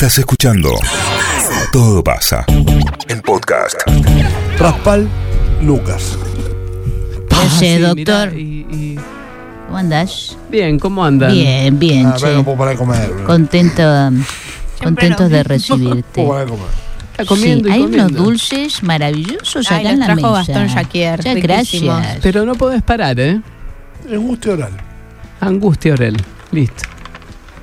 Estás escuchando Todo pasa en podcast. Raspal Lucas. Ese sí, doctor. mirá, y- y- ¿Cómo andás? Bien, ¿cómo andan? Bien, bien, Ah, che. pero no puedo parar de comer. bro. Contento, contentos de recibirte. No puedo parar de comer. Está comiendo sí, y hay comiendo. unos dulces maravillosos Ay, acá en los la trajo mesa. Gastón Jaquier, Muchas riquísimos. gracias. Pero no podés parar, ¿eh? Angustia oral. Angustia Orel. Listo.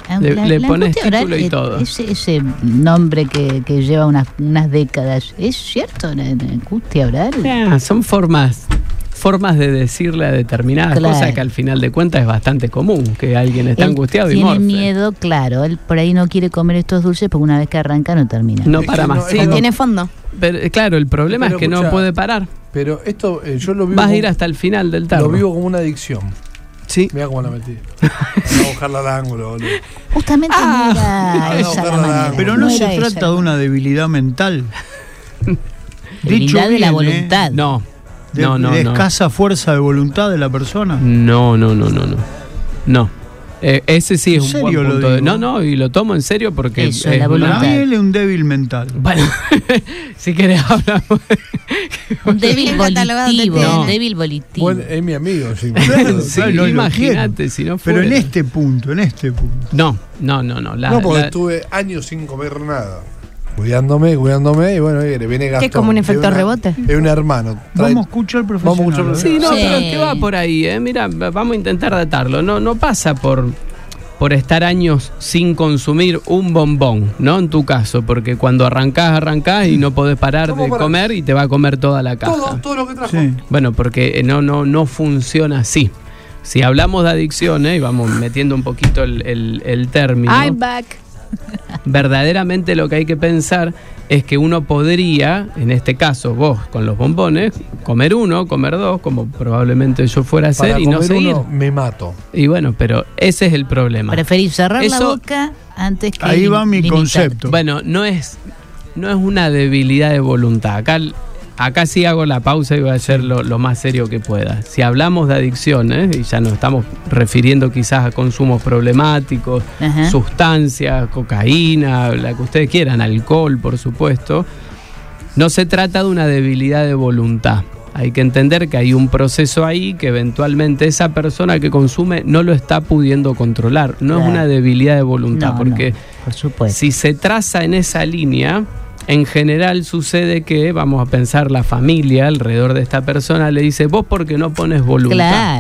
Ah, le- pones título y todo. Ese, ese nombre que, que lleva unas, unas décadas, ¿es cierto? ¿La- la angustia oral? Ah, son formas formas de decirle a determinadas Claro. cosas que al final de cuentas es bastante común, que alguien está Él angustiado y tiene miedo, claro. Él por ahí no quiere comer estos dulces porque una vez que arranca no termina. No para más. no- Sí, tiene fondo. pero, eh, claro, el problema Pero es que no puede parar. Pero esto eh, yo lo vivo. Vas a ir hasta el final del tarro. Lo vivo como una adicción. Sí. Mira cómo la metí. Vamos a buscarla al ángulo, boludo. Justamente no era Ah, esa no, la no, manera. Pero no, se esa trata la de una debilidad mental. Debilidad de la bien, ¿eh? voluntad. No. De, no, no, de no. escasa fuerza de voluntad de la persona. No, no, no, no, no. No. Eh, ese sí es ¿En un serio buen punto. de- digo? no, no, y lo tomo en serio porque Eso, es la Para voluntad. mí él es un débil mental. Bueno, si querés hablamos. Un débil volitivo. tiene. Un débil volitivo. Bueno, es mi amigo, sí. Sí, Claro, lo imagínate si no Pero en fuera. este punto, en este punto. No, no, no, no. La, no, porque la- estuve años sin comer nada. Cuidándome, cuidándome, y bueno, viene, viene Gastón. es como un efecto una- rebote. Es un hermano. Trae- Vamos a escuchar al profesional. Vamos a escuchar al Sí, no, Sí. pero es que va por ahí, ¿eh? Mira, va- vamos a intentar datarlo. No, no pasa por, por estar años sin consumir un bombón, ¿no? En tu caso, porque cuando arrancás, arrancás y no podés parar ¿Cómo de para? comer y te va a comer toda la caja. todo, todo lo que trajo. Sí. Bueno, porque eh, no, no, no funciona así. Si hablamos de adicciones, y vamos metiendo un poquito el, el- el término, I'm back. Verdaderamente lo que hay que pensar es que uno podría, en este caso vos con los bombones, comer uno, comer dos, como probablemente yo fuera a hacer Para y no seguir. uno, me mato. Y bueno, pero ese es el problema. Preferís cerrar la boca antes que Ahí va mi limitar. concepto. Bueno, no es, no es una debilidad de voluntad. Acá, acá sí hago la pausa y voy a hacer lo, lo más serio que pueda. Si hablamos de adicciones, y ya nos estamos refiriendo quizás a consumos problemáticos, Ajá. sustancias, cocaína, la que ustedes quieran, alcohol, por supuesto, no se trata de una debilidad de voluntad. Hay que entender que hay un proceso ahí que eventualmente esa persona que consume no lo está pudiendo controlar. No es una debilidad de voluntad, No, porque no, por supuesto. si se traza en esa línea, en general sucede que, vamos a pensar, la familia alrededor de esta persona le dice, vos porque no pones voluntad.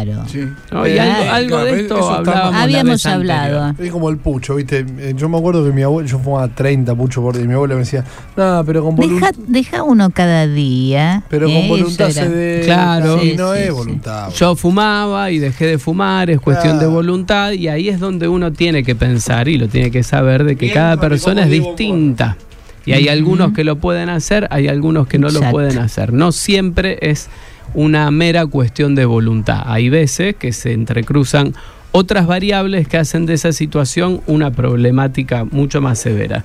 Claro. ¿No? Y algo, algo claro, de esto hablábamos Habíamos hablado. Es como el pucho, ¿viste? Eh, Yo me acuerdo que mi abuelo, yo fumaba 30 puchos por día y mi abuelo me decía, no, pero con Deja, voluntad. deja uno cada día. Pero con voluntad se de. Claro. Y no Sí, es sí, voluntad. Yo fumaba y dejé de fumar, es cuestión de voluntad y ahí es donde uno tiene que pensar y lo tiene que saber de que Bien, cada persona es distinta. Y hay algunos que lo pueden hacer, hay algunos que no lo pueden hacer. No siempre es una mera cuestión de voluntad. Hay veces que se entrecruzan otras variables que hacen de esa situación una problemática mucho más severa.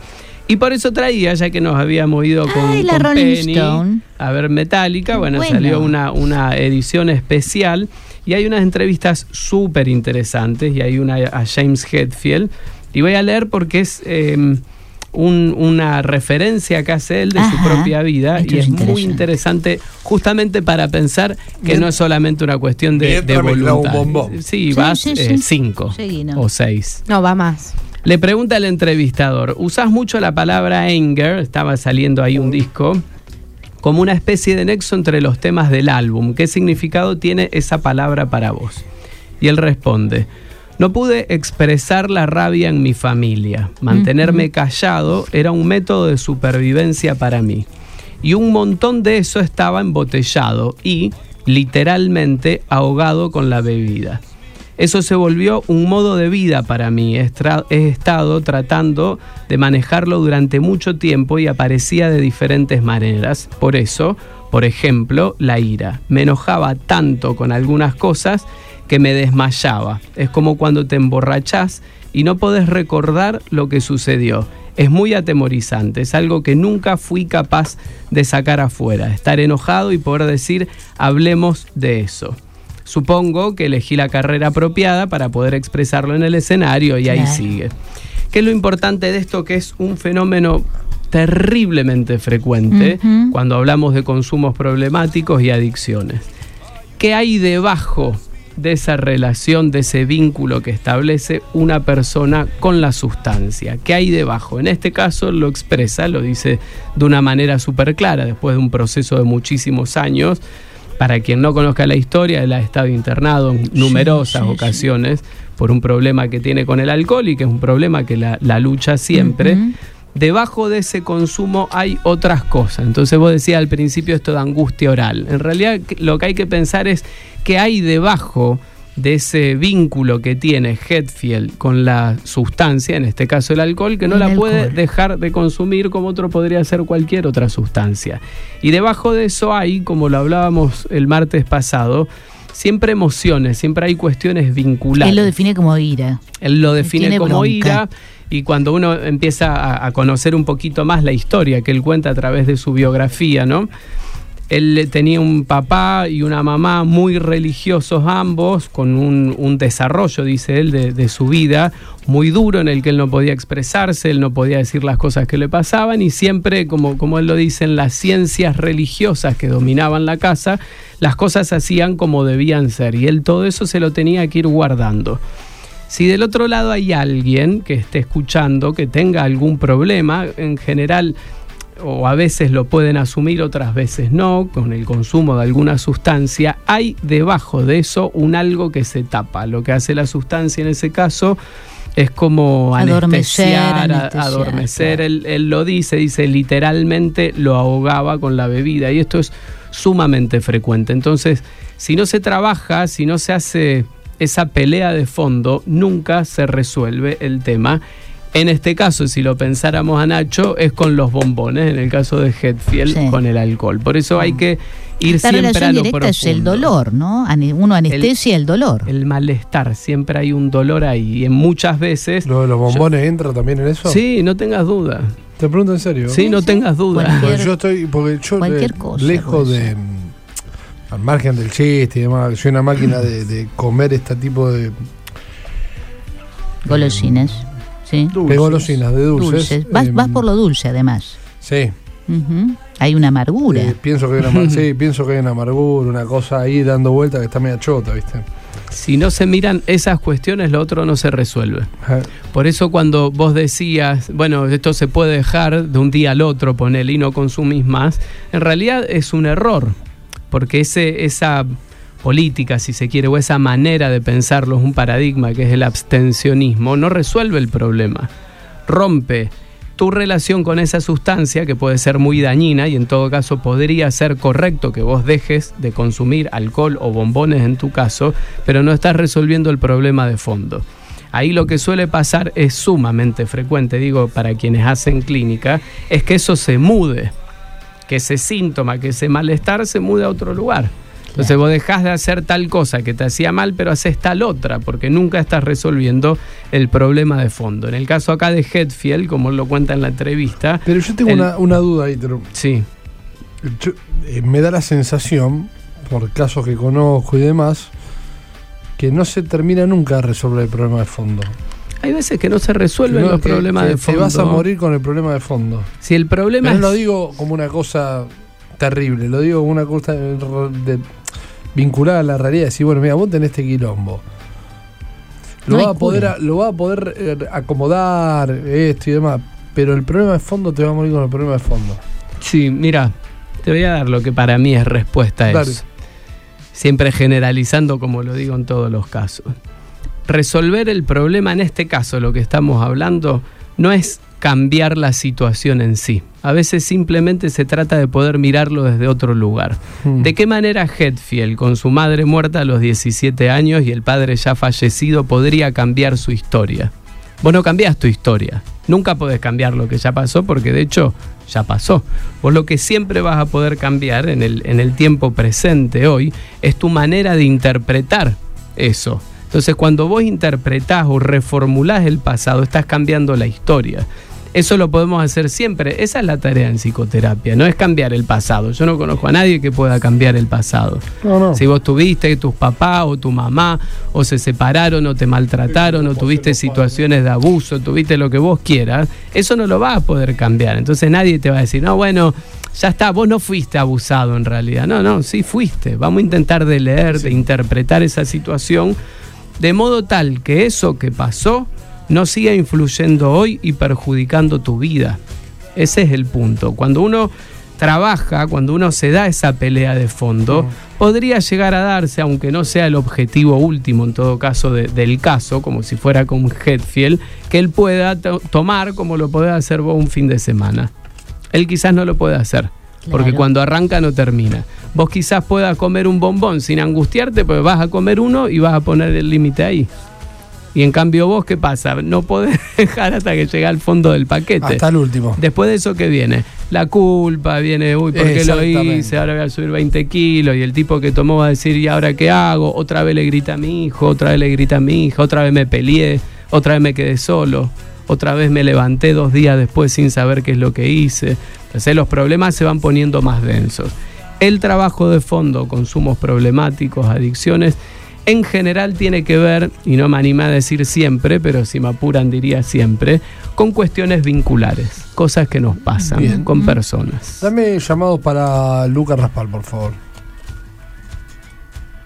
Y por eso traía, ya que nos habíamos ido con, Ay, la con Rolling Penny Stone. a ver Metallica, bueno, Bueno. salió una, una edición especial y hay unas entrevistas súper interesantes y hay una a James Hetfield y voy a leer porque es eh, un- una referencia que hace él de su propia vida Esto y es es muy interesante. justamente para pensar que Bien. no es solamente una cuestión de, de voluntad. bombón. Sí, Sí, vas sí, eh, sí. cinco o seis. No, va más. Le pregunta al entrevistador, ¿usás mucho la palabra anger? Estaba saliendo ahí un disco. Como una especie de nexo entre los temas del álbum. ¿Qué significado tiene esa palabra para vos? Y él responde, no pude expresar la rabia en mi familia. Mantenerme callado era un método de supervivencia para mí. Y un montón de eso estaba embotellado y, literalmente, ahogado con la bebida. Eso se volvió un modo de vida para mí. He, estado tratando de manejarlo durante mucho tiempo y aparecía de diferentes maneras. Por eso, por ejemplo, la ira. Me enojaba tanto con algunas cosas que me desmayaba. Es como cuando te emborrachás y no podés recordar lo que sucedió. Es muy atemorizante, es algo que nunca fui capaz de sacar afuera. Estar enojado y poder decir, hablemos de eso. Supongo que elegí la carrera apropiada para poder expresarlo en el escenario y ahí Claro. sigue. ¿Qué es lo importante de esto? Que es un fenómeno terriblemente frecuente cuando hablamos de consumos problemáticos y adicciones. ¿Qué hay debajo de esa relación, de ese vínculo que establece una persona con la sustancia? ¿Qué hay debajo? En este caso lo expresa, lo dice de una manera súper clara, después de un proceso de muchísimos años. Para quien no conozca la historia, él ha estado internado en numerosas sí, sí. ocasiones por un problema que tiene con el alcohol y que es un problema que la, la lucha siempre. Debajo de ese consumo hay otras cosas. Entonces vos decías al principio esto de angustia oral. En realidad lo que hay que pensar es que hay debajo de ese vínculo que tiene Hetfield con la sustancia, en este caso el alcohol, que no El la puede dejar de consumir como otro podría ser cualquier otra sustancia. Y debajo de eso hay, como lo hablábamos el martes pasado, siempre emociones, siempre hay cuestiones vinculadas. Él lo define como ira. Él lo define Tiene como bronca. ira y cuando uno empieza a, a conocer un poquito más la historia que él cuenta a través de su biografía, ¿no? Él tenía un papá y una mamá muy religiosos ambos, con un, desarrollo, dice él, de, su vida muy duro en el que él no podía expresarse, él no podía decir las cosas que le pasaban y siempre, como, él lo dice, en las ciencias religiosas que dominaban la casa, las cosas hacían como debían ser y él todo eso se lo tenía que ir guardando. Si del otro lado hay alguien que esté escuchando, que tenga algún problema, en general, o a veces lo pueden asumir, otras veces no, con el consumo de alguna sustancia, hay debajo de eso un algo que se tapa. Lo que hace la sustancia en ese caso es como Adormecer, anestesiar, a- anestesiar, adormecer. claro. Él, él lo dice, dice literalmente lo ahogaba con la bebida y esto es sumamente frecuente. Entonces, si no se trabaja, si no se hace esa pelea de fondo, nunca se resuelve el tema. En este caso, si lo pensáramos a Nacho, es con los bombones, en el caso de Hetfield, Sí. con el alcohol. Por eso hay que ir La siempre a lo directa es el dolor, ¿no? Uno anestesia el, dolor. El malestar, siempre hay un dolor ahí. Y en muchas veces... ¿Lo de los bombones entra también en eso? Sí, no tengas duda. Te pregunto en serio. Sí, no tengas duda. Cualquier- Porque yo estoy, porque yo cualquier eh, cosa lejos de, mm, al margen del chiste y demás, soy una máquina de, de comer este tipo de, Golosinas. Sí. de golosinas, de dulces. Dulces. Vas, Eh, vas por lo dulce, además. Sí. Hay una amargura. eh, pienso que hay una, sí, pienso que hay una amargura, una cosa ahí dando vuelta que está media chota, ¿viste? Si no se miran esas cuestiones, lo otro no se resuelve. Eh, Por eso cuando vos decías, bueno, esto se puede dejar de un día al otro, ponele y no consumís más, en realidad es un error, porque ese, esa política, si se quiere, o esa manera de pensarlo es un paradigma que es el abstencionismo, no resuelve el problema, rompe tu relación con esa sustancia que puede ser muy dañina y en todo caso podría ser correcto que vos dejes de consumir alcohol o bombones en tu caso, pero no estás resolviendo el problema de fondo. Ahí lo que suele pasar es sumamente frecuente, digo, para quienes hacen clínica, es que eso se mude, que ese síntoma, que ese malestar se mude a otro lugar. Entonces vos dejás de hacer tal cosa que te hacía mal, pero haces tal otra, porque nunca estás resolviendo el problema de fondo. En el caso acá de Hetfield, como él lo cuenta en la entrevista, Pero yo tengo El- una, una duda ahí, pero sí, yo- eh, me da la sensación, por casos que conozco y demás, que no se termina nunca de resolver el problema de fondo. hay veces que no se resuelven no- los problemas que de Te fondo. vas a morir con el problema de fondo. Si el problema Pero no es... lo digo como una cosa terrible, lo digo como una cosa de- de- vinculada a la realidad. Decir, bueno, mira, vos tenés este quilombo. Lo No vas a poder, lo vas a poder eh, acomodar, esto y demás. Pero el problema de fondo te va a morir con el problema de fondo. Sí, mira, te voy a dar lo que para mí es respuesta a Dale. eso. Siempre generalizando como lo digo en todos los casos. Resolver el problema en este caso, lo que estamos hablando, no es cambiar la situación en sí. A veces simplemente se trata de poder mirarlo desde otro lugar. Mm. ¿De qué manera Hetfield, con su madre muerta a los 17 años y el padre ya fallecido, podría cambiar su historia? Vos no cambiás tu historia. Nunca podés cambiar lo que ya pasó porque de hecho ya pasó. Vos lo que siempre vas a poder cambiar en el, en el tiempo presente hoy es tu manera de interpretar eso. Entonces cuando vos interpretás o reformulás el pasado, estás cambiando la historia. Eso lo podemos hacer siempre. Esa es la tarea en psicoterapia, no es cambiar el pasado. Yo no conozco a nadie que pueda cambiar el pasado. No, no. Si vos tuviste tus papás o tu mamá, o se separaron o te maltrataron, o tuviste situaciones de abuso, tuviste lo que vos quieras, eso no lo vas a poder cambiar. Entonces nadie te va a decir, no, bueno, ya está, vos no fuiste abusado en realidad. No, no, sí fuiste. Vamos a intentar de leer, de interpretar esa situación, de modo tal que eso que pasó no siga influyendo hoy y perjudicando tu vida. Ese es el punto. Cuando uno trabaja, cuando uno se da esa pelea de fondo, podría llegar a darse, aunque no sea el objetivo último en todo caso de- del caso, como si fuera con Hetfield, que él pueda to- tomar como lo puede hacer vos un fin de semana. Él quizás no lo puede hacer, porque cuando arranca no termina. Vos quizás puedas comer un bombón sin angustiarte, pues vas a comer uno y vas a poner el límite ahí. Y en cambio vos, ¿qué pasa? No podés dejar hasta que llega al fondo del paquete. Hasta el último. Después de eso, ¿qué viene? La culpa, viene, uy, ¿por qué lo hice? Ahora voy a subir 20 kilos. Y el tipo que tomó va a decir, ¿y ahora qué hago? Otra vez le grita a mi hijo, otra vez le grita a mi hija, otra vez me peleé, otra vez me quedé solo, otra vez me levanté dos días después sin saber qué es lo que hice. Entonces los problemas se van poniendo más densos. El trabajo de fondo, consumos problemáticos, adicciones, en general tiene que ver, y no me animé a decir siempre, pero si me apuran diría siempre, con cuestiones vinculares, cosas que nos pasan Bien. con personas. Dame llamados para Lucas Raspal, por favor.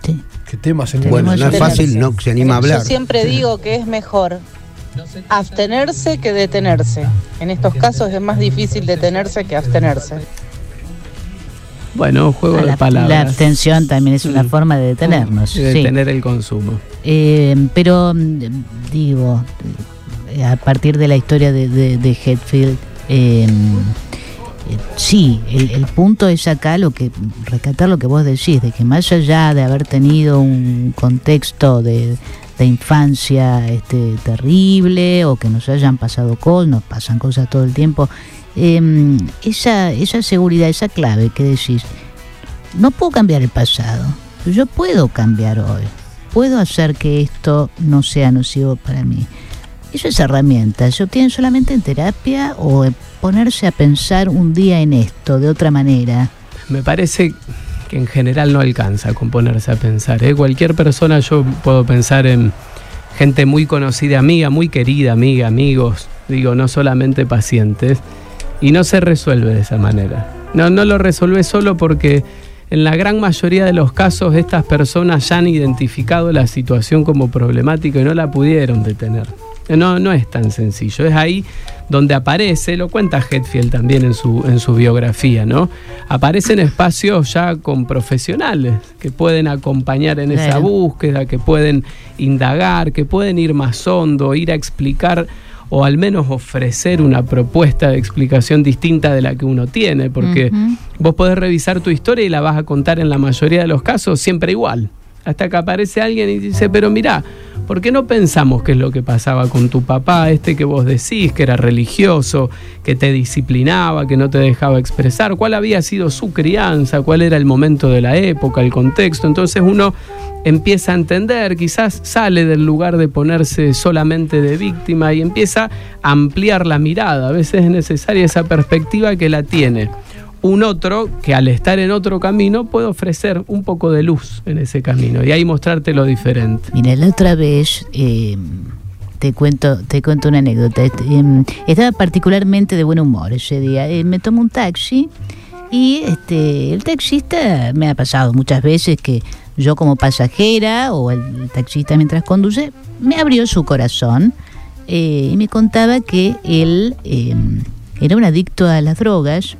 Sí. ¿Qué tema, señor? Bueno, no es fácil, no se anima a hablar. Yo siempre digo que es mejor abstenerse que detenerse. En estos casos es más difícil detenerse que abstenerse. Bueno, juego de La, la palabras. abstención también es una Mm. forma de detenernos. Sí. detener el consumo. Eh, pero mm, digo, eh, a partir de la historia de, de, de Hetfield, eh, eh, sí, el, el punto es acá lo que rescatar lo que vos decís, de que más allá de haber tenido un contexto de, de infancia este, terrible o que nos hayan pasado cosas, nos pasan cosas todo el tiempo, eh, esa, esa seguridad, esa clave que decís, no puedo cambiar el pasado, yo puedo cambiar hoy. Puedo hacer que esto no sea nocivo para mí. Esas herramientas se obtienen solamente en terapia o en ponerse a pensar un día en esto de otra manera. Me parece que en general no alcanza con ponerse a pensar. ¿eh? Cualquier persona, yo puedo pensar en gente muy conocida, amiga, muy querida, amiga, amigos, digo, no solamente pacientes, y no se resuelve de esa manera. No, no lo resuelve solo porque en la gran mayoría de los casos estas personas ya han identificado la situación como problemática y no la pudieron detener. No, no es tan sencillo. Es ahí donde aparece, lo cuenta Hetfield también en su, en su biografía, ¿no? Aparecen espacios ya con profesionales que pueden acompañar en esa búsqueda, que pueden indagar, que pueden ir más hondo, ir a explicar o al menos ofrecer una propuesta de explicación distinta de la que uno tiene, porque vos podés revisar tu historia y la vas a contar en la mayoría de los casos siempre igual. Hasta que aparece alguien y dice, pero mirá, ¿por qué no pensamos qué es lo que pasaba con tu papá, este que vos decís, que era religioso, que te disciplinaba, que no te dejaba expresar? ¿Cuál había sido su crianza? ¿Cuál era el momento de la época, el contexto? Entonces uno empieza a entender, quizás sale del lugar de ponerse solamente de víctima y empieza a ampliar la mirada. A veces es necesaria esa perspectiva que la tiene un otro que al estar en otro camino puede ofrecer un poco de luz en ese camino y ahí mostrarte lo diferente. Mira, la otra vez eh, te cuento te cuento una anécdota. Em, estaba particularmente de buen humor ese día. Eh, me tomo un taxi y este el taxista me ha pasado muchas veces que yo como pasajera o el taxista mientras conduce me abrió su corazón eh, y me contaba que él em, era un adicto a las drogas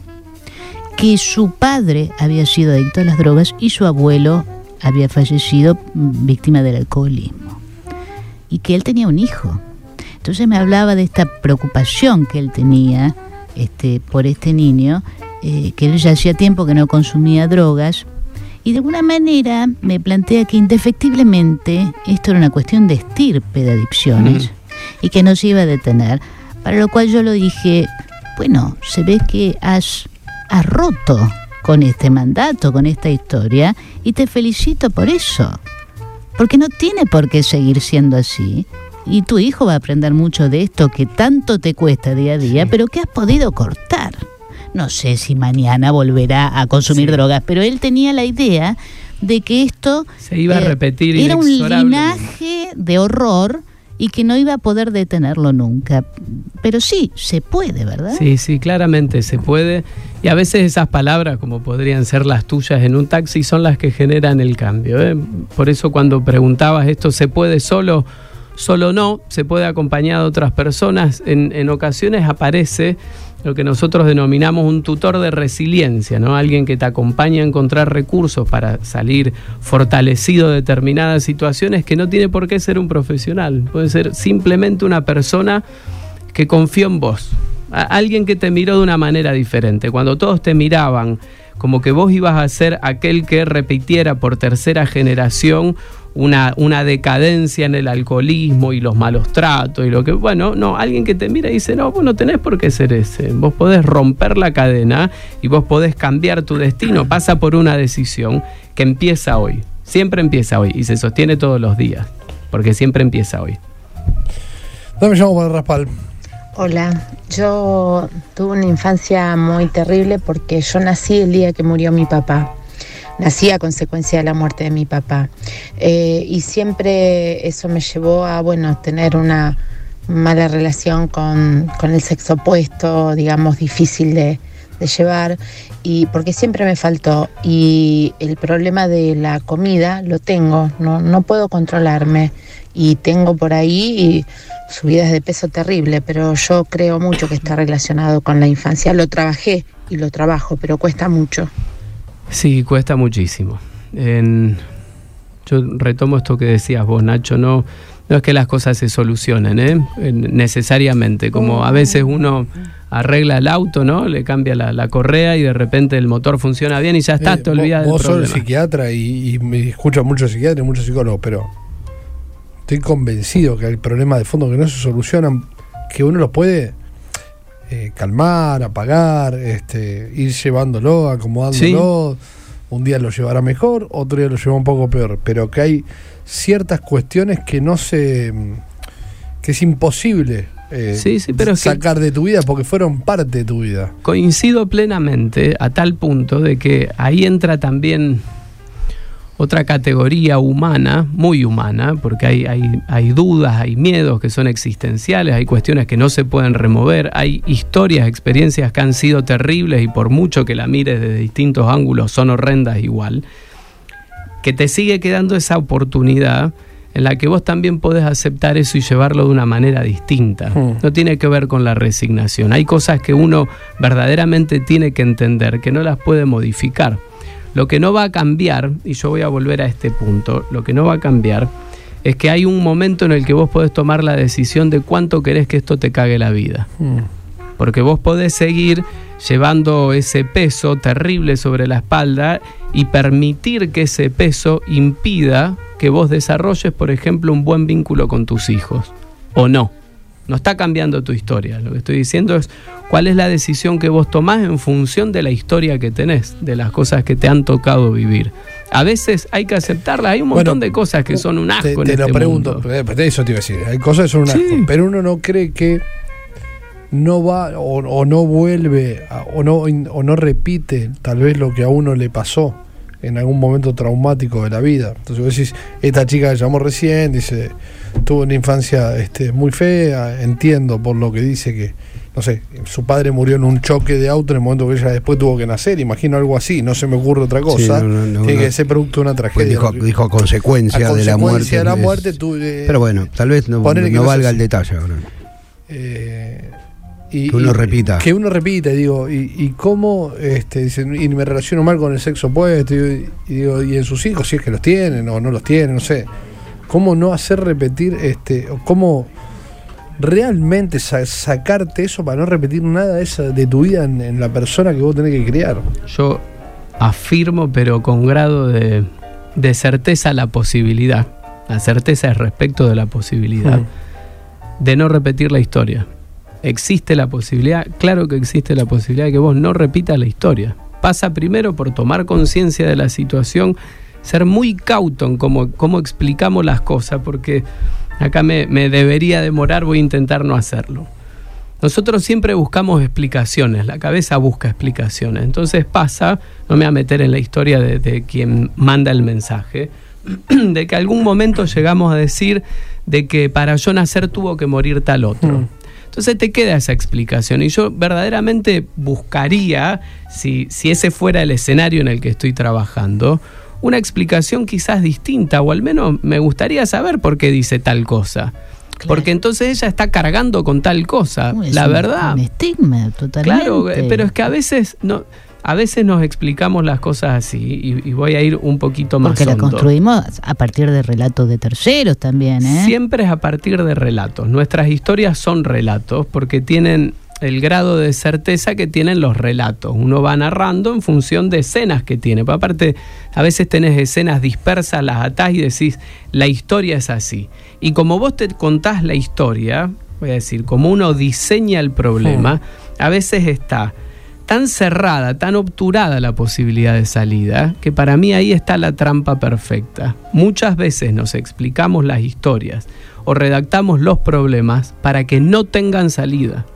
que su padre había sido adicto a las drogas y su abuelo había fallecido mm, víctima del alcoholismo y que él tenía un hijo. Entonces me hablaba de esta preocupación que él tenía este, por este niño, eh, que él ya hacía tiempo que no consumía drogas y de alguna manera me plantea que indefectiblemente esto era una cuestión de estirpe de adicciones y que no se iba a detener, para lo cual yo lo dije, bueno, se ve que has has roto con este mandato, con esta historia, y te felicito por eso. Porque no tiene por qué seguir siendo así. y tu hijo va a aprender mucho de esto que tanto te cuesta día a día, pero que has podido cortar. No sé si mañana volverá a consumir Sí. drogas, pero él tenía la idea de que esto Se iba a eh, repetir era un linaje de horror y que no iba a poder detenerlo nunca. Pero sí, se puede, ¿verdad? Sí, sí, claramente se puede. Y a veces esas palabras, como podrían ser las tuyas en un taxi, son las que generan el cambio. ¿eh? Por eso cuando preguntabas esto, ¿se puede solo? Solo no, se puede acompañado de otras personas. En, en ocasiones aparece lo que nosotros denominamos un tutor de resiliencia, ¿no? Alguien que te acompaña a encontrar recursos para salir fortalecido de determinadas situaciones que no tiene por qué ser un profesional. Puede ser simplemente una persona que confió en vos. A- alguien que te miró de una manera diferente. Cuando todos te miraban como que vos ibas a ser aquel que repitiera por tercera generación una, una decadencia en el alcoholismo y los malos tratos y lo que, bueno, no, alguien que te mira y dice, no, vos no tenés por qué ser ese, vos podés romper la cadena y vos podés cambiar tu destino, pasa por una decisión que empieza hoy, siempre empieza hoy y se sostiene todos los días, porque siempre empieza hoy. Dame llamo para Raspal. Hola, yo tuve una infancia muy terrible porque yo nací el día que murió mi papá. Nací a consecuencia de la muerte de mi papá. Eh, y siempre eso me llevó a, bueno, tener una mala relación con, con el sexo opuesto, digamos, difícil de, de llevar, y porque siempre me faltó. Y el problema de la comida lo tengo, no, no puedo controlarme. Y tengo por ahí subidas de peso terrible, pero yo creo mucho que está relacionado con la infancia. Lo trabajé y lo trabajo, pero cuesta mucho. Sí, cuesta muchísimo. En- yo retomo esto que decías vos, Nacho, no, no es que las cosas se solucionen, ¿eh? En- necesariamente, como a veces uno arregla el auto, ¿no? Le cambia la, la correa y de repente el motor funciona bien y ya está, Eh, te vos- olvidas del Vos sos el problema. psiquiatra y, y me escuchan muchos psiquiatras y muchos psicólogos, pero estoy convencido que hay problemas de fondo que no se solucionan, que uno los puede eh, calmar, apagar, este, ir llevándolo, acomodándolo. Un día lo llevará mejor, otro día lo lleva un poco peor, pero que hay ciertas cuestiones que no se. que es imposible eh, Sí, sí, pero sacar de tu vida porque fueron parte de tu vida. Coincido plenamente a tal punto de que ahí entra también otra categoría humana, muy humana, porque hay, hay, hay dudas, hay miedos que son existenciales, hay cuestiones que no se pueden remover, hay historias, experiencias que han sido terribles y por mucho que la mires desde distintos ángulos son horrendas igual, que te sigue quedando esa oportunidad en la que vos también podés aceptar eso y llevarlo de una manera distinta. Hmm. No tiene que ver con la resignación. Hay cosas que uno verdaderamente tiene que entender, que no las puede modificar. Lo que no va a cambiar, y yo voy a volver a este punto, lo que no va a cambiar es que hay un momento en el que vos podés tomar la decisión de cuánto querés que esto te cague la vida. Porque vos podés seguir llevando ese peso terrible sobre la espalda y permitir que ese peso impida que vos desarrolles, por ejemplo, un buen vínculo con tus hijos. O no. No está cambiando tu historia. Lo que estoy diciendo es cuál es la decisión que vos tomás en función de la historia que tenés, de las cosas que te han tocado vivir. A veces hay que aceptarlas. Hay un montón Bueno, de cosas que son un asco Te, en te este lo pregunto, mundo. eh, eso te iba a decir. Hay cosas que son un Sí. asco, pero uno no cree que no va o, o no vuelve a- o no, o no repite tal vez lo que a uno le pasó en algún momento traumático de la vida. Entonces vos decís, esta chica que llamó recién, dice, tuvo una infancia este, muy fea, entiendo por lo que dice que, no sé, su padre murió en un choque de auto en el momento que ella después tuvo que nacer, imagino algo así, no se me ocurre otra cosa. no, no, no, Tiene no. que ser producto de una Pues tragedia. dijo, dijo a consecuencia, A de la muerte. de la muerte, tú, eh, Pero bueno, tal vez no, valga el detalle. Eh, y, Que uno y- repita. Que uno repita, digo, y, y cómo, este, dicen, y me relaciono mal con el sexo opuesto, y, y digo, y en sus hijos, si es que los tienen o no los tienen, no sé. ¿Cómo no hacer repetir, este, o cómo realmente sa- sacarte eso para no repetir nada de, esa, de tu vida en, en la persona que vos tenés que criar? Yo afirmo, pero con grado de, de certeza, la posibilidad. La certeza es respecto de la posibilidad Mm. de no repetir la historia. Existe la posibilidad, claro que existe la posibilidad de que vos no repitas la historia. Pasa primero por tomar conciencia de la situación, ser muy cauto en cómo, explicamos las cosas, porque acá me, me debería demorar, voy a intentar no hacerlo. Nosotros siempre buscamos explicaciones, la cabeza busca explicaciones. Entonces pasa, no me voy a meter en la historia de, de quien manda el mensaje, de que algún momento llegamos a decir de que para yo nacer tuvo que morir tal otro. Mm. Entonces te queda esa explicación y yo verdaderamente buscaría, si, si ese fuera el escenario en el que estoy trabajando, una explicación quizás distinta o al menos me gustaría saber por qué dice tal cosa. Porque entonces ella está cargando con tal cosa. La verdad. Un estigma, totalmente. Claro, eh, pero es que a veces no, a veces nos explicamos las cosas así y, y voy a ir un poquito más Porque la hondo. construimos a partir de relatos de terceros también, ¿eh? Siempre es a partir de relatos. Nuestras historias son relatos porque tienen el grado de certeza que tienen los relatos. Uno va narrando en función de escenas que tiene. Pero aparte, a veces tenés escenas dispersas, las atás y decís, la historia es así. Y como vos te contás la historia, voy a decir, como uno diseña el problema, a veces está tan cerrada, tan obturada la posibilidad de salida, que para mí ahí está la trampa perfecta. Muchas veces nos explicamos las historias o redactamos los problemas para que no tengan salida.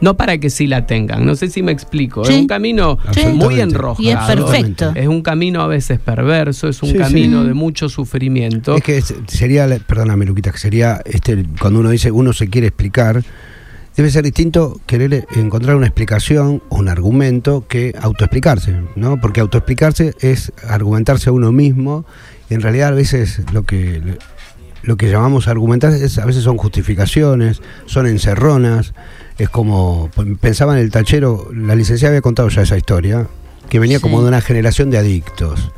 No para que sí la tengan. No sé si me explico. Sí. Es un camino Sí. muy enrojado. Y es perfecto. Es un camino a veces perverso, es un Sí, sí. camino de mucho sufrimiento. Es que es- sería, perdóname Luquita, que sería este cuando uno dice uno se quiere explicar, debe ser distinto querer encontrar una explicación o un argumento que autoexplicarse, ¿no? Porque autoexplicarse es argumentarse a uno mismo y en realidad a veces lo que lo que llamamos argumentar es a veces son justificaciones, son encerronas, es como pues, pensaba en el tachero, la licenciada había contado ya esa historia, que venía Sí. como de una generación de adictos.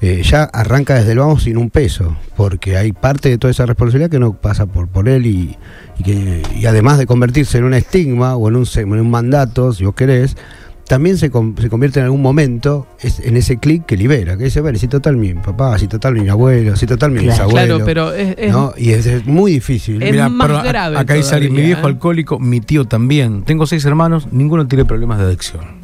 Eh, ya arranca desde el vamos sin un peso, porque hay parte de toda esa responsabilidad que no pasa por, por él y, y que, y además de convertirse en un estigma o en un, en un mandato, si vos querés, también se, con- se convierte en algún momento es- en ese clic que libera, que dice, ver, si total mi papá, si total mi abuelo, si total mi Claro. bisabuelo. Claro, pero es, es- ¿no? Y es, es muy difícil. Es Mirá, más perdón, a- grave Acá dice mi viejo ¿eh? alcohólico, mi tío también. Tengo seis hermanos, ninguno tiene problemas de adicción.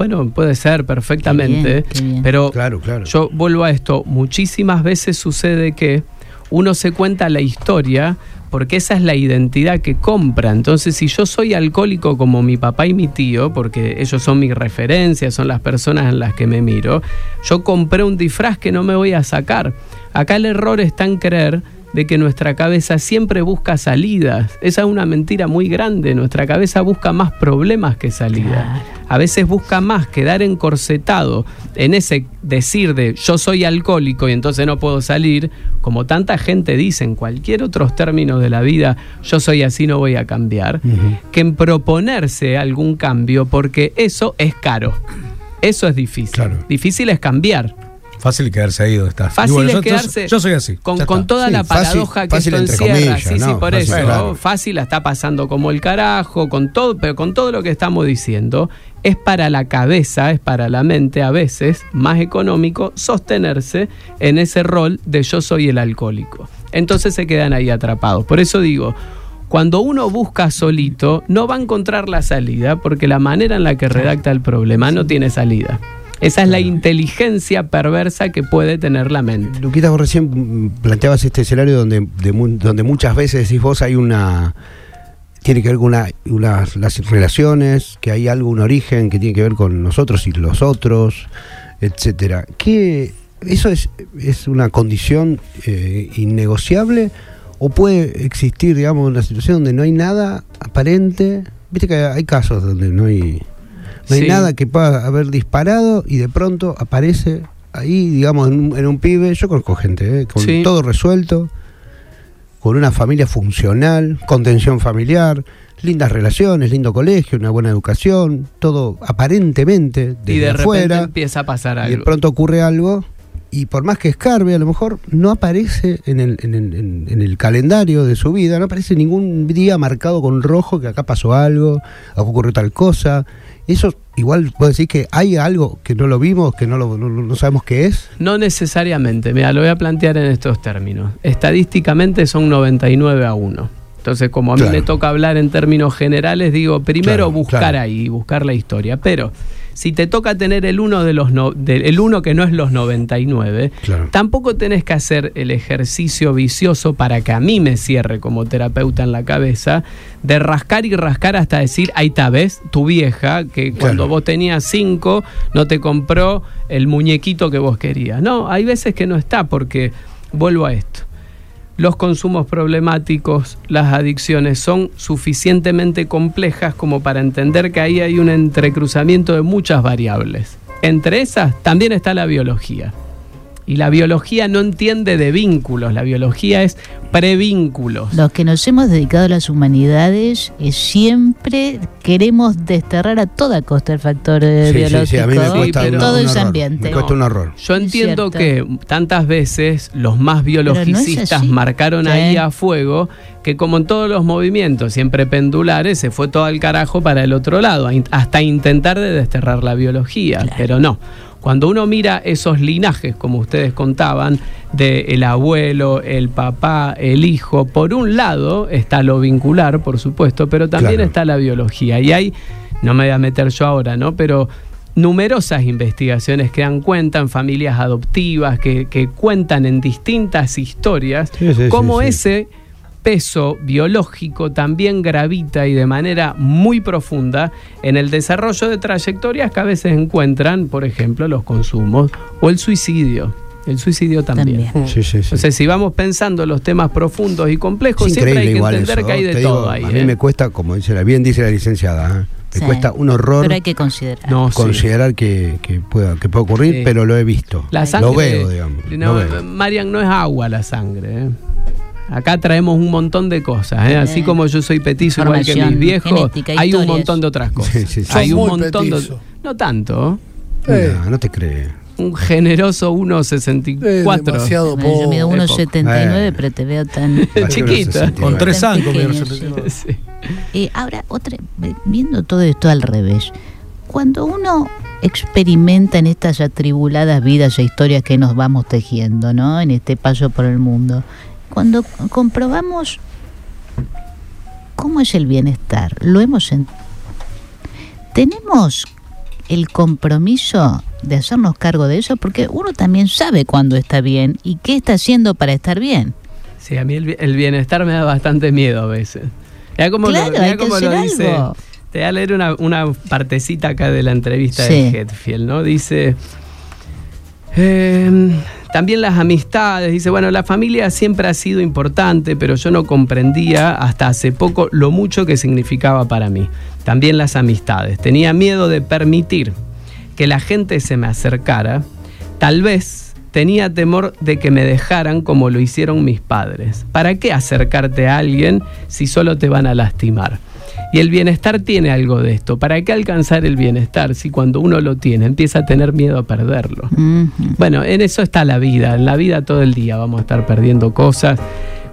Bueno, puede ser perfectamente. Qué bien, qué bien. Pero Claro, claro. Yo vuelvo a esto, muchísimas veces sucede que uno se cuenta la historia porque esa es la identidad que compra. Entonces, si yo soy alcohólico como mi papá y mi tío, porque ellos son mis referencias, son las personas en las que me miro, yo compré un disfraz que no me voy a sacar. Acá el error está en creer de que nuestra cabeza siempre busca salidas. Esa es una mentira muy grande. Nuestra cabeza busca más problemas que salidas. A veces busca más quedar encorsetado en ese decir de yo soy alcohólico y entonces no puedo salir, como tanta gente dice en cualquier otros términos de la vida, yo soy así, no voy a cambiar, que en proponerse algún cambio porque eso es caro. Eso es difícil. Claro. Difícil es cambiar. Fácil quedarse ahí donde estás. Fácil Y bueno, es yo- quedarse Yo, soy así. Con, con toda Sí, la fácil- paradoja que fácil esto encierra. comillas, sí, sí, por Fácil, eso. claro. Fácil la está pasando como el carajo, con todo, pero con todo lo que estamos diciendo, es para la cabeza, es para la mente a veces más económico sostenerse en ese rol de yo soy el alcohólico. Entonces se quedan ahí atrapados. Por eso digo, cuando uno busca solito, no va a encontrar la salida, porque la manera en la que redacta el problema no tiene salida. Esa es la inteligencia perversa que puede tener la mente. Luquita, vos recién planteabas este escenario donde, de donde muchas veces decís vos hay una. Tiene que ver con una, una- las relaciones, que hay algo, un origen que tiene que ver con nosotros y los otros, etcétera. ¿Qué, ¿Eso es, es una condición eh, innegociable? ¿O puede existir, digamos, una situación donde no hay nada aparente? Viste que hay casos donde no hay, no hay Sí. nada que pueda haber disparado y de pronto aparece ahí, digamos, en un, en un pibe. Yo conozco gente, ¿eh? con Sí. todo resuelto, con una familia funcional, contención familiar, lindas relaciones, lindo colegio, una buena educación, todo aparentemente desde y de repente afuera. empieza a pasar Y de algo. pronto ocurre algo y por más que escarbe, a lo mejor no aparece en el, en, el, en- en el calendario de su vida, no aparece ningún día marcado con rojo que acá pasó algo, acá ocurrió tal cosa. Eso igual puedo decir que hay algo que no lo vimos, que no, lo, no, no sabemos qué es. No necesariamente, mira, lo voy a plantear en estos términos. Estadísticamente son 99 a 1. Entonces, como a mí Claro. me toca hablar en términos generales, digo, primero Claro, buscar claro. ahí, buscar la historia. Pero si te toca tener el uno, de los no- de- el uno que no es los 99, Claro. tampoco tenés que hacer el ejercicio vicioso para que a mí me cierre como terapeuta en la cabeza, de rascar y rascar hasta decir, ahí está, ¿ves? Tu vieja, que cuando Claro. vos tenías cinco, no te compró el muñequito que vos querías. No, hay veces que no está, porque vuelvo a esto. Los consumos problemáticos, las adicciones son suficientemente complejas como para entender que ahí hay un entrecruzamiento de muchas variables. Entre esas también está la biología. Y la biología no entiende de vínculos, la biología es prevínculos. Los que nos hemos dedicado a las humanidades eh, siempre queremos desterrar a toda costa el factor eh, Sí, biológico. sí, a mí me Sí, cuesta pero- un- todo un ambiente. Me cuesta un horror. Yo entiendo cierto. que tantas veces los más biologicistas marcaron ahí a fuego que como en todos los movimientos siempre pendulares se fue todo al carajo para el otro lado, hasta intentar de desterrar la biología, pero no. Cuando uno mira esos linajes, como ustedes contaban, de el abuelo, el papá, el hijo, por un lado está lo vincular, por supuesto, pero también Claro. está la biología. Y hay, no me voy a meter yo ahora, ¿no? Pero numerosas investigaciones que dan cuenta en familias adoptivas, que, que cuentan en distintas historias, Sí, sí, cómo sí, sí. ese peso biológico también gravita y de manera muy profunda en el desarrollo de trayectorias que a veces encuentran, por ejemplo, los consumos o el suicidio. El suicidio también. También. Sí, sí, sí. Entonces, si vamos pensando los temas profundos y complejos, Es siempre hay que igual entender eso, que hay de te todo digo, ahí. A mí ¿eh? me cuesta, como dice la, bien dice la licenciada, ¿eh? me Sí. cuesta un horror Pero hay que considerar. No, sí. considerar que, que pueda, que pueda ocurrir, Sí. pero lo he visto. La sangre, lo veo, digamos. no, lo veo. Marian, no es agua la sangre. ¿eh? Acá traemos un montón de cosas. ¿eh? Así Eh, como yo soy petizo igual que mis viejos, hay un montón de otras cosas. Sí, sí, sí. Hay un muy montón petizo. de... No tanto. Eh, No, no te crees. Un generoso eh, 1,64. demasiado Bueno, yo mido poco. 1,79, Eh. pero te veo tan... Chiquita. Con tres años. Eh, ahora, otra, viendo todo esto al revés, cuando uno experimenta en estas atribuladas vidas e historias que nos vamos tejiendo, ¿no? En este paso por el mundo, cuando comprobamos cómo es el bienestar, lo hemos en- tenemos el compromiso de hacernos cargo de eso, porque uno también sabe cuándo está bien y qué está haciendo para estar bien. Sí, a mí el, bi- el bienestar me da bastante miedo a veces. Ya como Claro, lo, hay que cómo lo hacer dice. algo. Te voy a leer una, una partecita acá de la entrevista Sí. de Hetfield, ¿no? Dice. Eh, también las amistades, dice, bueno, la familia siempre ha sido importante, pero yo no comprendía hasta hace poco lo mucho que significaba para mí. También las amistades. Tenía miedo de permitir que la gente se me acercara. Tal vez tenía temor de que me dejaran como lo hicieron mis padres. ¿Para qué acercarte a alguien si solo te van a lastimar? Y el bienestar tiene algo de esto. ¿Para qué alcanzar el bienestar si cuando uno lo tiene empieza a tener miedo a perderlo? Bueno, en eso está la vida. En la vida todo el día vamos a estar perdiendo cosas.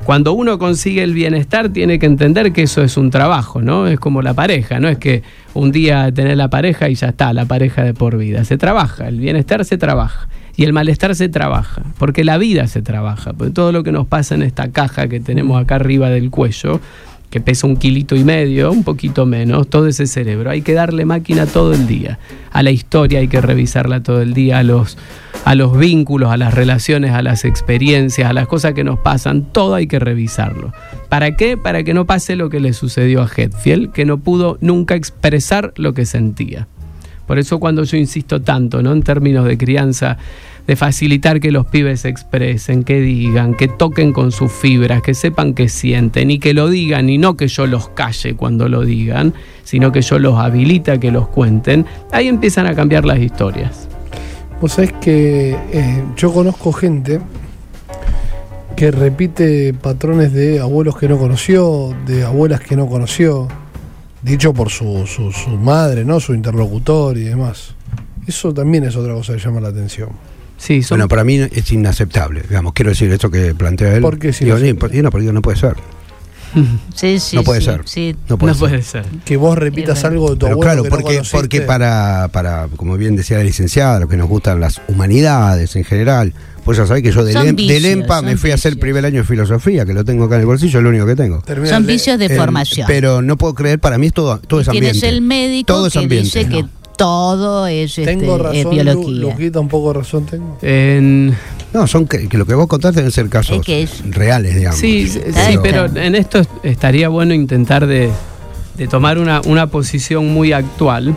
Cuando uno consigue el bienestar, tiene que entender que eso es un trabajo, ¿no? Es como la pareja, no es que un día tener la pareja y ya está, la pareja de por vida. Se trabaja, el bienestar se trabaja y el malestar se trabaja, porque la vida se trabaja. Porque todo lo que nos pasa en esta caja que tenemos acá arriba del cuello, que pesa un kilito y medio, un poquito menos, todo ese cerebro. Hay que darle máquina todo el día. A la historia hay que revisarla todo el día, a los, a los vínculos, a las relaciones, a las experiencias, a las cosas que nos pasan, todo hay que revisarlo. ¿Para qué? Para que no pase lo que le sucedió a Hetfield, que no pudo nunca expresar lo que sentía. Por eso cuando yo insisto tanto, ¿no? En términos de crianza, de facilitar que los pibes se expresen, que digan, que toquen con sus fibras, que sepan que sienten y que lo digan y no que yo los calle cuando lo digan, sino que yo los habilite a que los cuenten, ahí empiezan a cambiar las historias. Vos sabés que eh, yo conozco gente que repite patrones de abuelos que no conoció, de abuelas que no conoció, dicho por su, su, su madre, ¿no? Su interlocutor y demás. Eso también es otra cosa que llama la atención. Sí, son Bueno, para mí es inaceptable. Digamos, quiero decir esto que plantea él. ¿Por qué es Digo, no, porque no puede ser. Sí, sí, No puede sí, ser. sí. No puede no ser. puede ser. Que vos repitas algo de tu Pero abuelo claro, que porque, porque para, para, como bien decía la licenciada, lo que nos gustan las humanidades en general, pues ya sabés que yo del, Son em- vicios, del EMPA me fui a hacer el primer año de filosofía, que lo tengo acá en el bolsillo, es lo único que tengo. Son vicios de Eh, formación. Pero no puedo creer, para mí es todo, todo es Tienes ambiente. el médico Todo es que ambiente. dice que todo es, este, Tengo es razón, Lu, biología. Luquita, un poco de razón tengo. En- No, son que, que lo que vos contás deben ser casos Es que es- reales, digamos. Sí, sí, sí, pero en esto estaría bueno intentar de, de tomar una, una posición muy actual.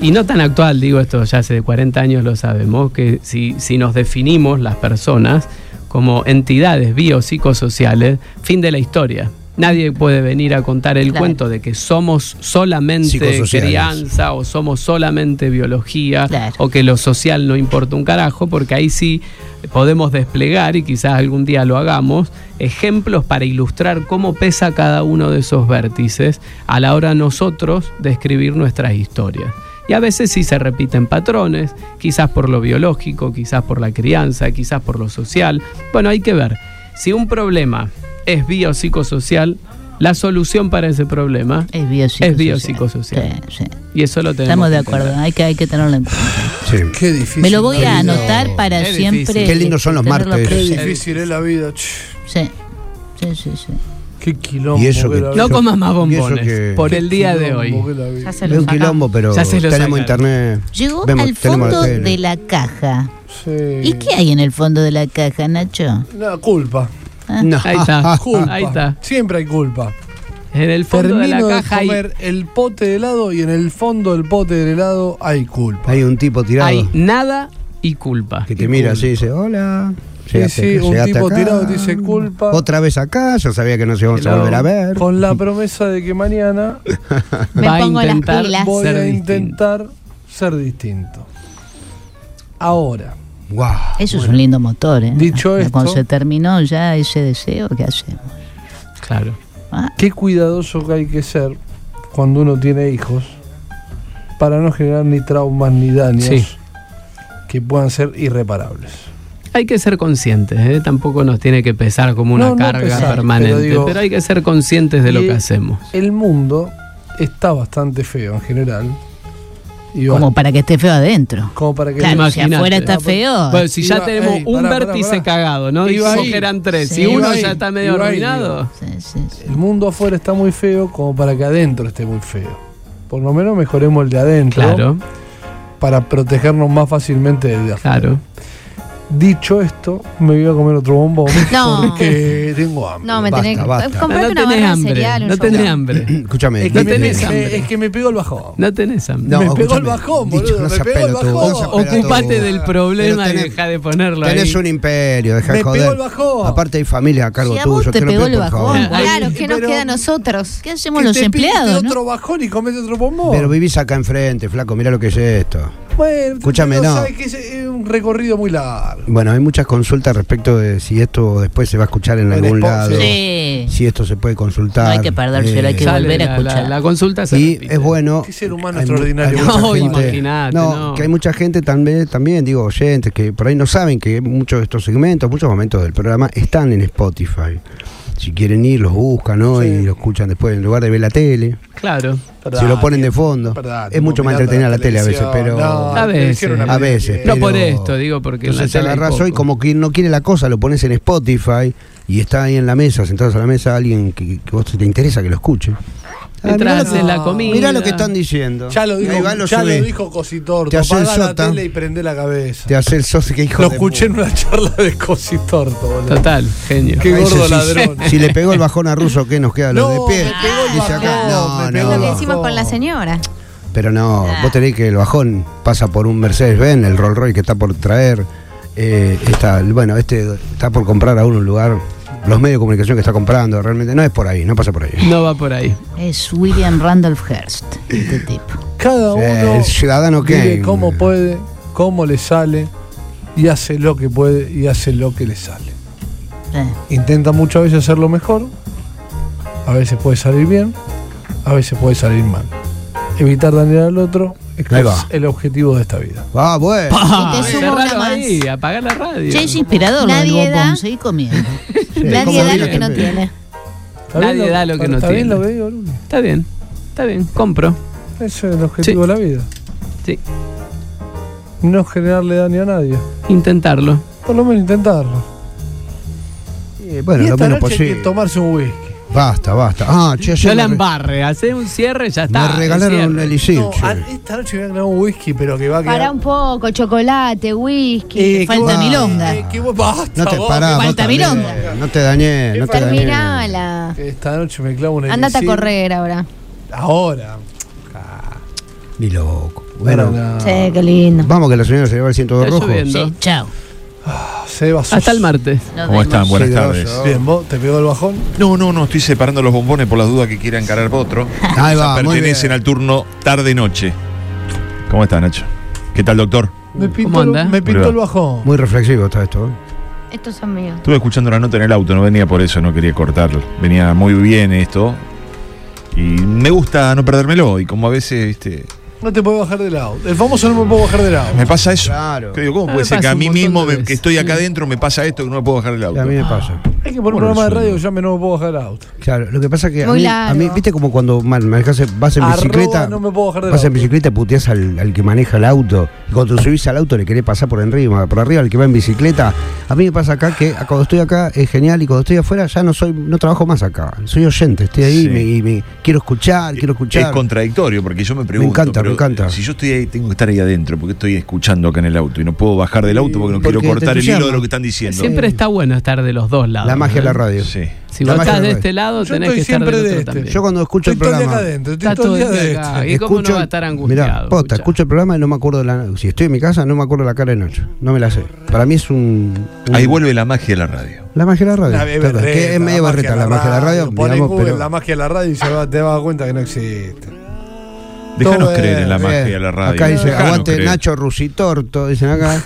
Y no tan actual, digo esto ya hace 40 años lo sabemos, que si, si nos definimos las personas como entidades biopsicosociales, fin de la historia. Nadie puede venir a contar el Claro. cuento de que somos solamente crianza o somos solamente biología Claro. o que lo social no importa un carajo, porque ahí sí podemos desplegar, y quizás algún día lo hagamos, ejemplos para ilustrar cómo pesa cada uno de esos vértices a la hora nosotros de escribir nuestras historias. Y a veces sí se repiten patrones, quizás por lo biológico, quizás por la crianza, quizás por lo social. Bueno, hay que ver. Si un problema es biopsicosocial, la solución para ese problema Es biopsicosocial. Es biopsicosocial. Sí, sí. y eso lo tenemos Estamos de acuerdo, hay que, hay que tenerlo en cuenta. Sí. Qué difícil. Me lo voy la a vida. anotar para siempre. Qué lindos son los martes. Qué difícil es la vida. Sí, sí, sí. sí. Qué quilombo. Y eso que- la No comas más bombones que- por el día de hoy. la. Ya se Es un quilombo, pero Ya se tenemos sacaron. internet. Llegó Vemos- al fondo de la caja. Sí. ¿Y qué hay en el fondo de la caja, Nacho? No, culpa. No. Ahí está. Culpa. Ahí está. Siempre hay culpa. En el fondo de la de, caja hay, comer el pote de helado y en el fondo del pote del helado hay culpa. Hay un tipo tirado hay nada y culpa. que te y mira culpa. así y dice, hola. Sí, llegaste sí, un tipo acá. tirado te dice culpa. Otra vez acá, yo sabía que no se íbamos a volver a ver. Con la promesa de que mañana Me Va a pongo las pilas. voy ser a distinto. intentar ser distinto. Ahora, Eso es un lindo motor, ¿eh? Dicho Cuando esto- se terminó ya ese deseo, ¿qué hacemos? Claro. Ah, qué cuidadoso que hay que ser cuando uno tiene hijos para no generar ni traumas ni daños Sí. que puedan ser irreparables. Hay que ser conscientes, ¿eh? tampoco nos tiene que pesar como una No, no carga pesar, permanente, pero hay que ser conscientes de lo que hacemos. El mundo está bastante feo en general. Y como para que esté feo adentro. como para que Claro, si afuera está feo. Bueno, si ya tenemos ey, un pará, vértice pará. cagado, ¿no? Iba Dijimos ahí. que eran tres. Sí. Si uno ahí, ya está medio arruinado, Sí, sí, sí. el mundo afuera está muy feo como para que adentro esté muy feo. Por lo menos mejoremos el de adentro claro, para protegernos más fácilmente del de afuera. claro. Dicho esto, me voy a comer otro bombón No. porque tengo hambre. No, me Basta, tenés que. basta. No una tenés hambre, cereal, no tenés hambre. Escúchame. Es que, No me, tenés me- hambre. es que me pegó el bajón. No tenés hambre. No, me pegó el bajón, dicho, boludo. no me pegó el bajón. Ocupate del problema y deja de ponerlo Tenés ahí. un imperio, deja de Me joder. pegó el bajón. Aparte hay familia a cargo Si a vos tuyo. te te pegó el bajón. Claro, ¿qué nos queda a nosotros? ¿Qué hacemos los te empleados, no? otro bajón y comete otro bombón. Pero vivís acá enfrente, flaco, mira lo que es esto. bueno, escúchame, no. sabes que es un recorrido muy largo. Bueno, hay muchas consultas respecto de si esto después se va a escuchar en algún lado. Sí. Si esto se puede consultar. No hay que perdérselo, hay que Sale volver a la, escuchar. la- la consulta se Y repite. es bueno. Qué ser humano hay extraordinario. hay No, imagínate, No, no. que hay mucha gente también, también, digo, oyentes, que por ahí no saben que muchos de estos segmentos, muchos momentos del programa están en Spotify. Si quieren ir, los buscan, ¿no? Sí. Y lo escuchan después en lugar de ver la tele. Claro. si lo ponen de fondo. Verdad, es mucho más entretenida la tele a veces, pero. No, A la veces. A veces. No por esto, digo, porque en la Entonces hay agarras hoy como quien no quiere la cosa, lo pones en Spotify y está ahí en la mesa, sentados a la mesa, alguien que, que vos te interesa que lo escuche. Ah, lo la comida. Mirá lo que están diciendo. Ya lo dijo, lo ya lo dijo Cositorto. Te hace el la sota. tele y prende la cabeza. Te hace el socio que hijo Lo de escuché en una charla de Cositorto, boludo. Total, genio. Qué gordo si- ladrón. Si, le pegó el bajón a Russo, ¿qué nos queda? Los No, de pie. me pegó el Dice acá, bajón, no, me pegó no. Lo que el decimos con la señora. Pero no, Ah. vos tenés que el bajón pasa por un Mercedes-Benz, el Rolls Royce que está por traer. eh, está, bueno, este está por comprar a uno un lugar. Los medios de comunicación que está comprando, realmente no es por ahí, no pasa por ahí. No va por ahí. Es William Randolph Hearst, este tipo. Cada uno el ciudadano vive Kane. cómo puede, cómo le sale y hace lo que puede y hace lo que le sale. Eh, Intenta muchas veces hacerlo mejor, a veces puede salir bien, a veces puede salir mal. Evitar dañar al otro es el objetivo de esta vida. Ah, bueno. Y te sumo una cerralo más. ahí, apagar la radio. Che, es inspirador Nadie da- seguí comiendo. Nadie ¿cómo da lo que no tiene. ¿Está Nadie da lo que no ¿Está bien tiene. lo? Está bien, está bien, compro. Ese es el objetivo Sí. de la vida. Sí, No generarle daño a nadie. intentarlo. Por lo menos intentarlo. Eh, bueno, y lo esta menos noche hay que posible. tomarse un whisky. Basta, basta. Ah, che, ayer No la me re- embarre, hace un cierre, ya está. me regalaron el elixir. No, che. a- esta noche voy a ganar un whisky, pero que va a quedar. Para un poco, chocolate, whisky. Eh, falta milonga. eh, que vos basta, No te vos, pará, vos Falta también. milonga. No te dañé, no te dañé. Terminala. Esta noche me clavo un Andate a correr ahora. Ahora. Ni loco. Bueno, Bueno, no. Sí, qué lindo. vamos que la señora se lleva el cinto de Está rojo. lloviendo. Sí, chao. Seba, sos- Hasta el martes. Nos ¿Cómo están? vemos. Buenas Sí, tardes. Bien, ¿vos te pegó el bajón? No, no, no, estoy separando los bombones por las dudas que quiera encarar otro. Ahí va, muy pertenecen bien. al turno tarde-noche. ¿Cómo está, Nacho? ¿Qué tal, doctor? Me pintó, ¿Cómo el- anda? me pintó ¿Cómo el bajón. Muy reflexivo está esto. ¿eh? Estos son míos. Estuve escuchando la nota en el auto, no venía por eso, no quería cortarlo. Venía muy bien esto. Y me gusta no perdérmelo. Y como a veces, viste, No te puedo bajar del auto. El famoso no me puedo bajar del auto. me pasa eso. Claro. Que digo, ¿Cómo Ah, puede me ser que a mí mismo, me- que estoy acá adentro, me pasa esto que no me puedo bajar del auto? A mí me pasa. Hay que poner un programa de radio que llame no me puedo bajar del auto. Claro, lo que pasa es que a mí, largo. a mí, viste como cuando man, manejás- vas en Arroba, bicicleta, no me puedo bajar del vas en bicicleta y puteás al, al que maneja el auto, y cuando te subís al auto le querés pasar por arriba, por arriba al que va en bicicleta. A mí me pasa acá que cuando estoy acá es genial y cuando estoy afuera ya no soy, no trabajo más acá. Soy oyente, estoy ahí Sí. y me, y me- quiero escuchar, quiero escuchar. Es contradictorio porque yo me pregunto. encanta, me pero encanta. Si yo estoy ahí, tengo que estar ahí adentro porque estoy escuchando acá en el auto y no puedo bajar del auto porque no Porque quiero cortar el hilo de lo que están diciendo. Siempre está bueno estar de los dos lados. la magia de la ¿eh? radio. Sí. Si La vos estás de este lado, Yo tenés estoy que estar siempre del de otro este. también. Yo cuando escucho Estoy el programa. acá adentro. Estoy Está todo día de acá. este. ¿Y cómo no escucho- va a estar Mirá, angustiado? posta, Escucha. escucho el programa y no me acuerdo de la. Si estoy en mi casa, no me acuerdo de la cara de Nacho. No me la sé. Para mí es un. un- Ahí vuelve la magia de la radio. La magia de la radio. La Claro, berreta, que es medio berreta la magia de la radio, Pon en digamos, Google pero. la magia de la radio y se va- te vas a dar cuenta que no existe. Déjanos creer en la magia de la radio. Acá dice, aguante creer. Nacho Rusitorto, dicen acá.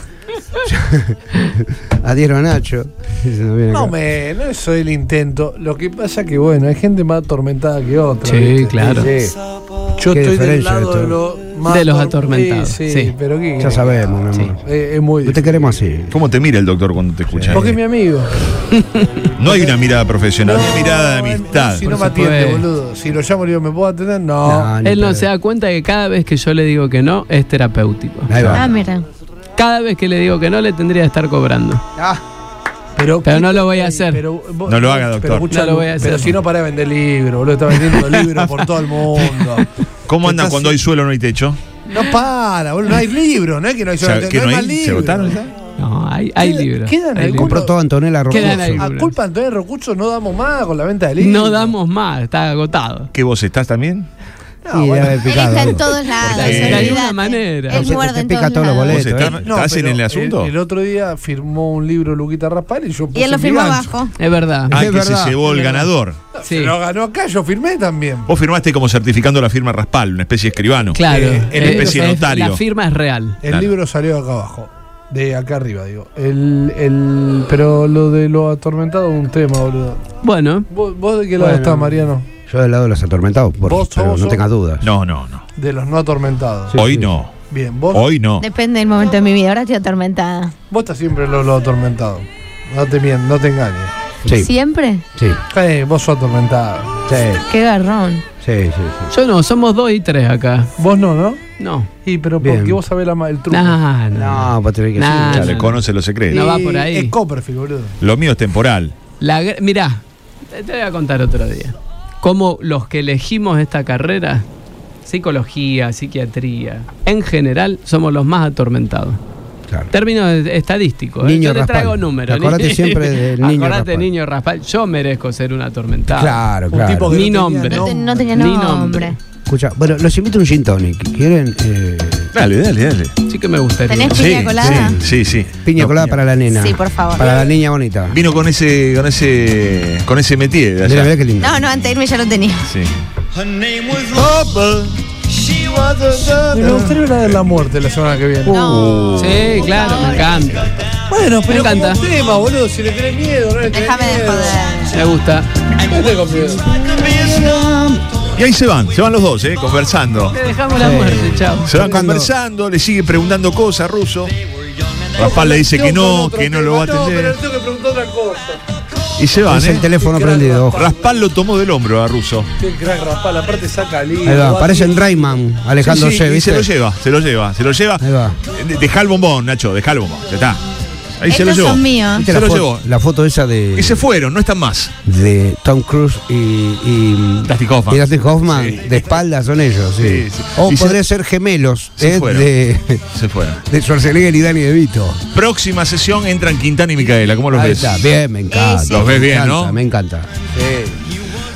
Adhiero a Nacho. Dicen. No, me, no es el intento. Lo que pasa que, bueno, hay gente más atormentada que otra. Sí, ¿viste? claro. Sí, Yo estoy del lado esto. de los más De los ator- atormentados, Sí, sí. pero ¿qué ya sabemos, mi amor. Eh, es muy No te difícil. queremos así. ¿Cómo te mira el doctor cuando te escucha? Porque es mi amigo. No hay una mirada profesional, hay una mirada de No, amistad. Si no me atiende, boludo. Si lo llamo y digo, ¿me puedo atender? No. Él no se da cuenta que cada vez que yo le digo que no, es terapéutico. Ahí va. Ah, mira. Cada vez que le digo que no, le tendría que estar cobrando. Pero, Pero no lo voy a hacer. Pero, vos- No lo haga, pero doctor. escuchá, No lo voy a Pero hacer. si no para de vender libros, boludo. Está vendiendo libros por todo el mundo. ¿Cómo andan cuando hay suelo no hay techo? No para, boludo. No hay libros. No es que no hay O sea, ¿que no no hay hay? más ¿Se libros. votaron ya? No, hay, hay libros. quedan hay. Compró todo Antonella ahí. A culpa de Antonio Rocucho no damos más con la venta de libros. No damos más, está agotado. ¿Qué vos estás también? No, bueno. debe Él está en todos lados. De olvídate. alguna manera. Él muerde en pica todos todos los lados. ¿Vos boletos. estás, ¿eh? No, estás en el asunto? El, otro día firmó un libro Luquita Raspal y yo puse Y él lo firmó abajo. Es verdad. Ah, Es que se llevó el ganador. Sí. Se lo ganó acá, yo firmé también. Vos firmaste como certificando la firma Raspal, una especie de escribano. Claro. Eh, en es- especie de es- notario. La firma es real. El Claro. libro salió acá abajo. De acá arriba, digo. El, el, pero lo de lo atormentado es un tema, boludo. Bueno, ¿Vos, vos de qué lado Bueno. estás, Mariano? Yo del lado de los atormentados, por, Vos pero sos- no tengas dudas. No, no, no. De los no atormentados. Sí, Hoy sí. no. Bien, vos, Hoy no. Depende del momento de mi vida. Ahora estoy atormentada. vos estás siempre en lo, lo atormentado. No te mientas, no te engañes. Sí, ¿Siempre? sí, Eh, vos sos atormentado. sí, Qué garrón. sí, sí, sí. yo no, somos dos y tres acá. Vos no, ¿no? No. Y pero Bien. porque vos sabés la, ma- el truco. Nah, no. No, vos tenés que Nah. Ya le no. conoce los secretos. No va por ahí. Es Copperfield, boludo. Lo mío es temporal. La, gr- mirá, te voy a contar otro día. Cómo los que elegimos esta carrera, psicología, psiquiatría, en general somos los más atormentados. Claro. Término estadístico. ¿eh? Niño Yo te traigo números. Acordate siempre del niño Acordate, Raspal. niño Raspal. Yo merezco ser un atormentado. Claro, Un claro. tipo que Ni no tenía nombre. No, te- no tenía Ni nombre. nombre. Escucha, bueno, los invito a un gin tonic. ¿Quieren? Eh, Dale, dale, dale. Sí que me gustaría. ¿Tenés Sí, piña colada? sí, sí, sí. piña No, colada para la nena. Sí, por favor. Para la niña bonita. Vino con ese, con ese, con ese métier de allá. Mira, mira qué lindo. No, no, antes de irme ya lo tenía. Sí. Me gustaría hablar de la muerte la semana que viene. No. Sí, claro, me encanta. Bueno, pero Me encanta. como tema, boludo. Si le tenés miedo, no le tenés Déjame de miedo. joder. Me gusta. No tengo miedo. Y ahí se van, se van los dos, ¿eh? Conversando. Le dejamos la muerte, chao. Se van conversando, le sigue preguntando cosas, Ruso. Raspal le dice que no, que no lo va a No, pero le atender. tengo que preguntar otra cosa. Y se van, Es el ¿eh? teléfono Qué prendido. Raspal. Raspal lo tomó del hombro a Ruso. Qué crack Raspal. Aparte saca libre. Ahí va, parece el Rayman, alejándose, Sí, sí, y ¿viste? se lo lleva, se lo lleva, se lo lleva. Ahí va. De- Deja el bombón, Nacho, deja el bombón, ya está. Ahí se lo llevó. son míos. ¿Viste Se la, lo fo- llevó. la foto esa de, Y se fueron, no están más. de Tom Cruise y, y Dustin Hoffman. y Dustin Hoffman Sí. de espaldas son ellos, sí. Sí, sí. O Y se- podría ser gemelos Se eh, fueron. de, Se fueron. de Schwarzenegger y Danny DeVito. Próxima sesión entran Quintana y Micaela. ¿Cómo los Ahí ves? está, bien, me encanta. Sí, sí. Los ves Me bien, encanta, ¿no? Me encanta.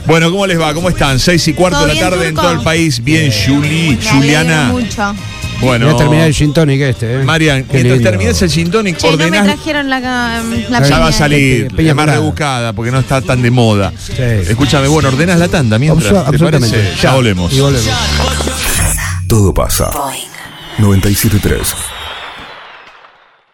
Bueno, ¿cómo les va? ¿Cómo están? Seis y cuarto ¿Todo de la tarde en todo el país. Bien, Juli, Juliana. mucho. Bueno, Voy a terminar el gin tonic este, ¿eh? Marian, Qué mientras lindo. termines el gin tonic, Che, no me ordenás. trajeron la, la Ya piña. va a salir, Peña es más Parada. rebuscada porque no está tan de moda. Sí. Escúchame, bueno, ordenas la tanda mientras. Abso- ¿te absolutamente. parece? Ya volvemos. Y volvemos. Todo pasa. 97.3